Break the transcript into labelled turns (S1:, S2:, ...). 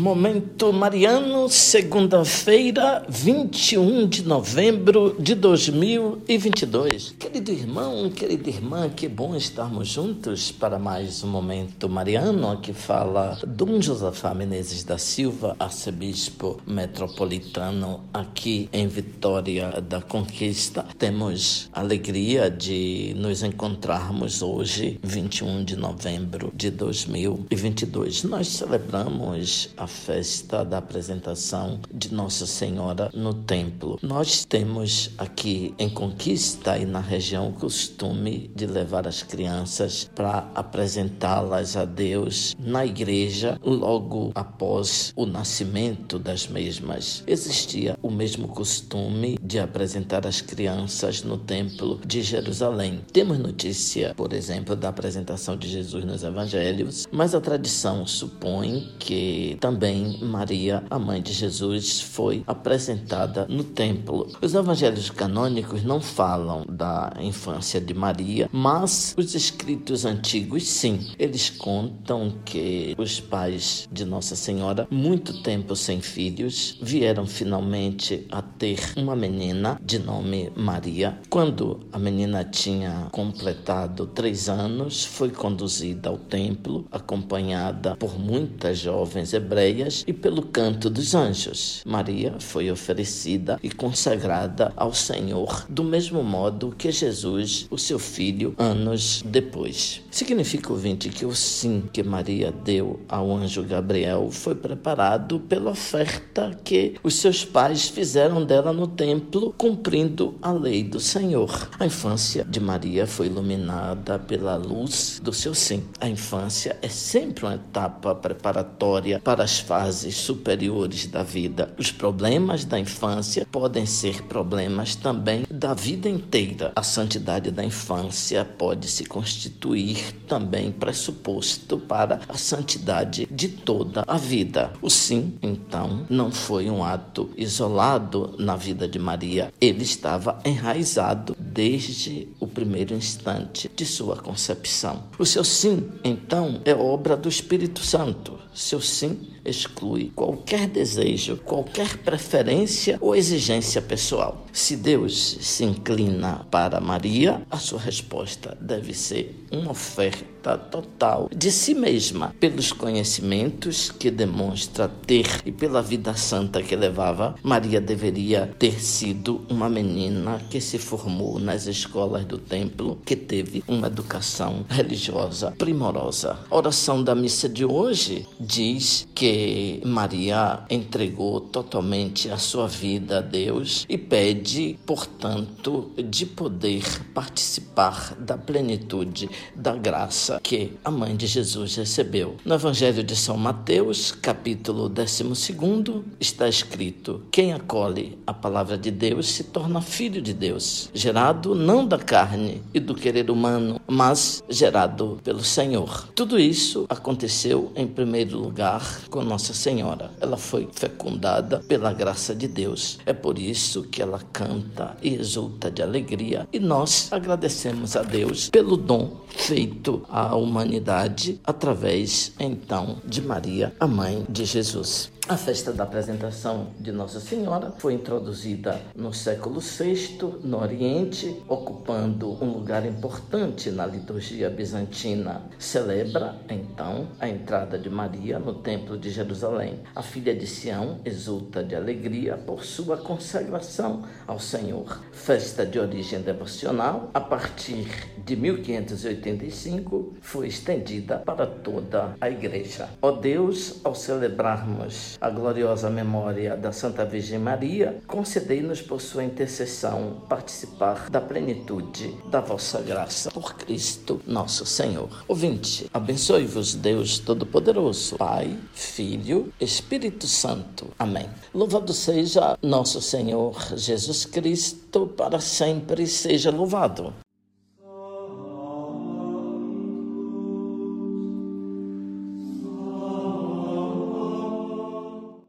S1: Momento Mariano, segunda-feira, 21 de novembro de 2022. Querido irmão, querida irmã, que bom estarmos juntos para mais um Momento Mariano. Aqui fala Dom Josafá Menezes da Silva, arcebispo metropolitano aqui em Vitória da Conquista. Temos alegria de nos encontrarmos hoje, 21 de novembro de 2022. Nós celebramos a festa da apresentação de Nossa Senhora no templo. Nós temos aqui em Conquista e na região o costume de levar as crianças para apresentá-las a Deus na igreja logo após o nascimento das mesmas. Existia o mesmo costume de apresentar as crianças no templo de Jerusalém. Temos notícia, por exemplo, da apresentação de Jesus nos evangelhos, mas a tradição supõe que também Maria, a mãe de Jesus, foi apresentada no templo. Os evangelhos canônicos não falam da infância de Maria, mas os escritos antigos sim. Eles contam que os pais de Nossa Senhora, muito tempo sem filhos, vieram finalmente a ter uma menina de nome Maria. Quando a menina tinha completado três anos, foi conduzida ao templo, acompanhada por muitas jovens hebreias e pelo canto dos anjos. Maria foi oferecida e consagrada ao Senhor do mesmo modo que Jesus, o seu filho, anos depois. Significa, ouvinte, que o sim que Maria deu ao anjo Gabriel foi preparado pela oferta que os seus pais fizeram dela no templo, cumprindo a lei do Senhor. A infância de Maria foi iluminada pela luz do seu sim. A infância é sempre uma etapa preparatória para as fases superiores da vida. Os problemas da infância podem ser problemas também da vida inteira. A santidade da infância pode se constituir também pressuposto para a santidade de toda a vida. O sim, então, não foi um ato isolado na vida de Maria. Ele estava enraizado desde o primeiro instante de sua concepção. O seu sim, então, é obra do Espírito Santo. Seu sim exclui qualquer desejo, qualquer preferência ou exigência pessoal. Se Deus se inclina para Maria, a sua resposta deve ser uma oferta total de si mesma, pelos conhecimentos que demonstra ter e pela vida santa que levava. Maria deveria ter sido uma menina que se formou nas escolas do templo, que teve uma educação religiosa primorosa. A oração da missa de hoje diz que Maria entregou totalmente a sua vida a Deus e pede, portanto, de poder participar da plenitude da graça que a mãe de Jesus recebeu. No Evangelho de São Mateus, capítulo 12, está escrito: Quem acolhe a palavra de Deus se torna filho de Deus, gerado não da carne e do querer humano, mas gerado pelo Senhor. Tudo isso aconteceu em primeiro lugar com Nossa Senhora. Ela foi fecundada pela graça de Deus. É por isso que ela canta e exulta de alegria. E nós agradecemos a Deus pelo dom feito à humanidade através, então, de Maria, a mãe de Jesus. A festa da apresentação de Nossa Senhora foi introduzida no século VI no Oriente, ocupando um lugar importante na liturgia bizantina. Celebra, então, a entrada de Maria no Templo de Jerusalém. A filha de Sião exulta de alegria por sua consagração ao Senhor. Festa de origem devocional, a partir de 1585, foi estendida para toda a Igreja. Ó Deus, ao celebrarmos a gloriosa memória da Santa Virgem Maria, concedei-nos por sua intercessão participar da plenitude da vossa graça. Por Cristo nosso Senhor. Ouvinte, abençoe-vos Deus Todo-Poderoso, Pai, Filho, Espírito Santo. Amém. Louvado seja nosso Senhor Jesus Cristo, para sempre seja louvado.